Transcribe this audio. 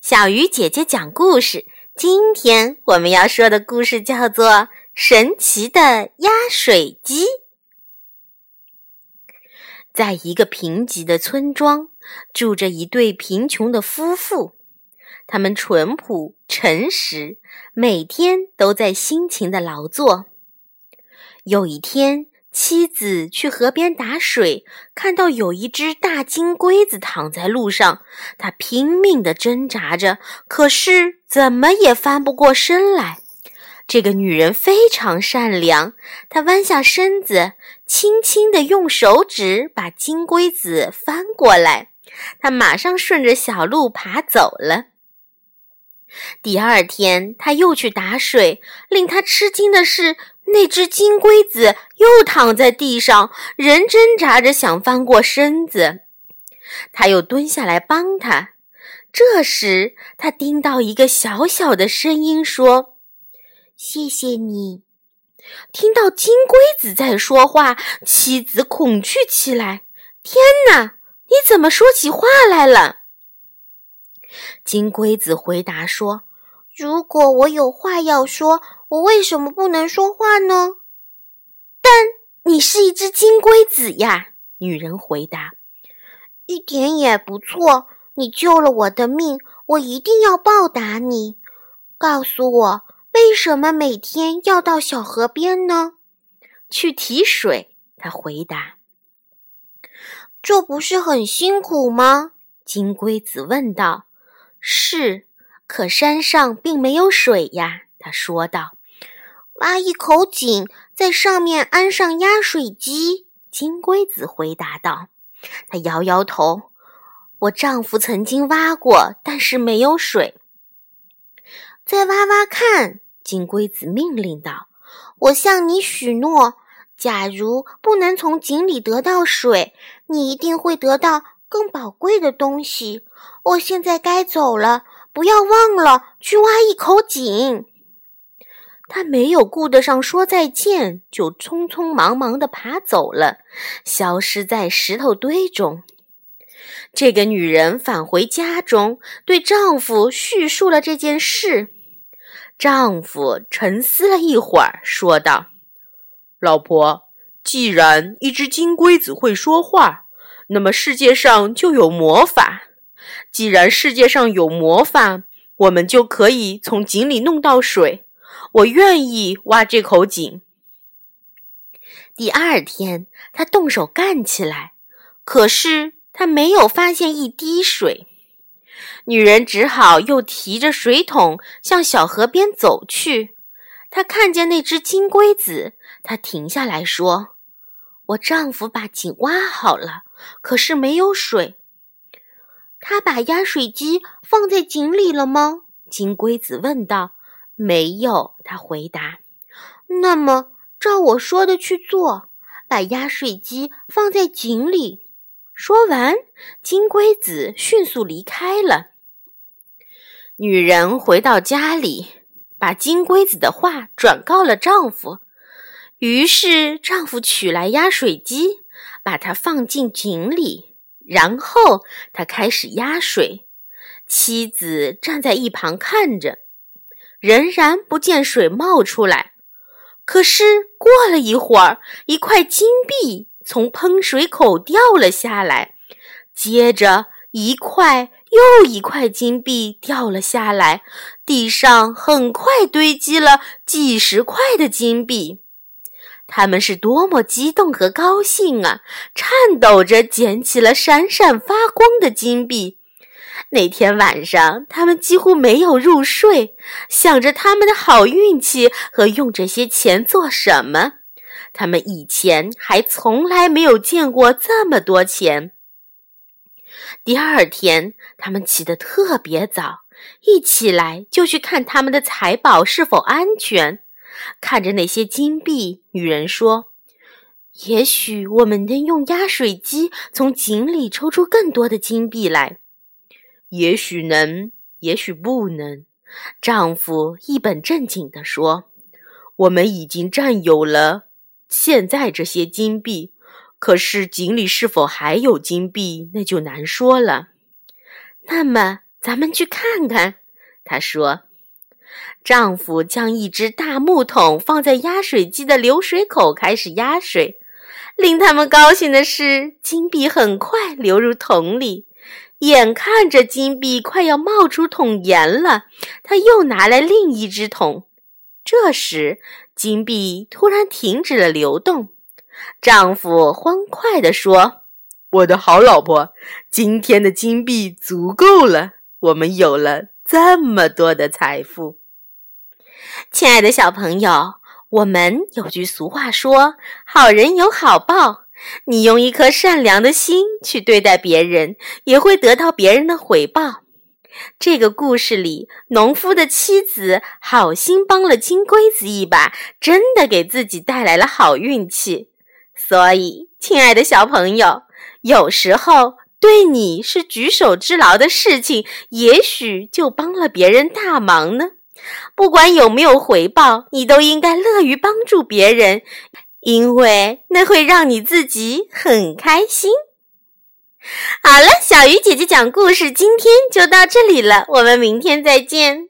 小鱼姐姐讲故事。今天我们要说的故事叫做《神奇的压水机》。在一个贫瘠的村庄，住着一对贫穷的夫妇。他们淳朴诚实，每天都在辛勤的劳作。有一天，妻子去河边打水，看到有一只大金龟子躺在路上，她拼命地挣扎着，可是怎么也翻不过身来。这个女人非常善良，她弯下身子，轻轻地用手指把金龟子翻过来，她马上顺着小路爬走了。第二天，她又去打水，令她吃惊的是。那只金龟子又躺在地上，仍挣扎着想翻过身子。他又蹲下来帮他。这时，他听到一个小小的声音说：“谢谢你。”听到金龟子在说话，妻子恐惧起来：“天哪，你怎么说起话来了？”金龟子回答说：“如果我有话要说。”我为什么不能说话呢？但你是一只金龟子呀！女人回答。一点也不错，你救了我的命，我一定要报答你。告诉我，为什么每天要到小河边呢？去提水。他回答。这不是很辛苦吗？金龟子问道。是，可山上并没有水呀。他说道。挖一口井，在上面安上压水机。金龟子回答道：“他摇摇头，我丈夫曾经挖过，但是没有水。再挖挖看。”金龟子命令道：“我向你许诺，假如不能从井里得到水，你一定会得到更宝贵的东西。我现在该走了，不要忘了去挖一口井。”他没有顾得上说再见，就匆匆忙忙地爬走了，消失在石头堆中。这个女人返回家中，对丈夫叙述了这件事。丈夫沉思了一会儿，说道：“老婆，既然一只金龟子会说话，那么世界上就有魔法。既然世界上有魔法，我们就可以从井里弄到水。”我愿意挖这口井。第二天，他动手干起来，可是他没有发现一滴水。女人只好又提着水桶向小河边走去。她看见那只金龟子，她停下来说：“我丈夫把井挖好了，可是没有水。”他把压水机放在井里了吗？金龟子问道。没有，他回答。那么，照我说的去做，把压水机放在井里。说完，金龟子迅速离开了。女人回到家里，把金龟子的话转告了丈夫。于是，丈夫取来压水机，把它放进井里，然后他开始压水。妻子站在一旁看着。仍然不见水冒出来，可是过了一会儿，一块金币从喷水口掉了下来，接着一块又一块金币掉了下来，地上很快堆积了几十块的金币。他们是多么激动和高兴啊！颤抖着捡起了闪闪发光的金币。那天晚上，他们几乎没有入睡，想着他们的好运气和用这些钱做什么。他们以前还从来没有见过这么多钱。第二天，他们起得特别早，一起来就去看他们的财宝是否安全。看着那些金币，女人说：“也许我们能用压水机从井里抽出更多的金币来。”也许能，也许不能。丈夫一本正经地说：“我们已经占有了现在这些金币，可是井里是否还有金币，那就难说了。”那么，咱们去看看。”她说。丈夫将一只大木桶放在压水机的流水口，开始压水。令他们高兴的是，金币很快流入桶里。眼看着金币快要冒出桶沿了，他又拿来另一只桶。这时，金币突然停止了流动。丈夫欢快地说：“我的好老婆，今天的金币足够了，我们有了这么多的财富。”亲爱的小朋友，我们有句俗话说：“好人有好报。”你用一颗善良的心去对待别人，也会得到别人的回报。这个故事里，农夫的妻子好心帮了金龟子一把，真的给自己带来了好运气。所以，亲爱的小朋友，有时候对你是举手之劳的事情，也许就帮了别人大忙呢。不管有没有回报，你都应该乐于帮助别人，因为那会让你自己很开心。好了，小鱼姐姐讲故事今天就到这里了，我们明天再见。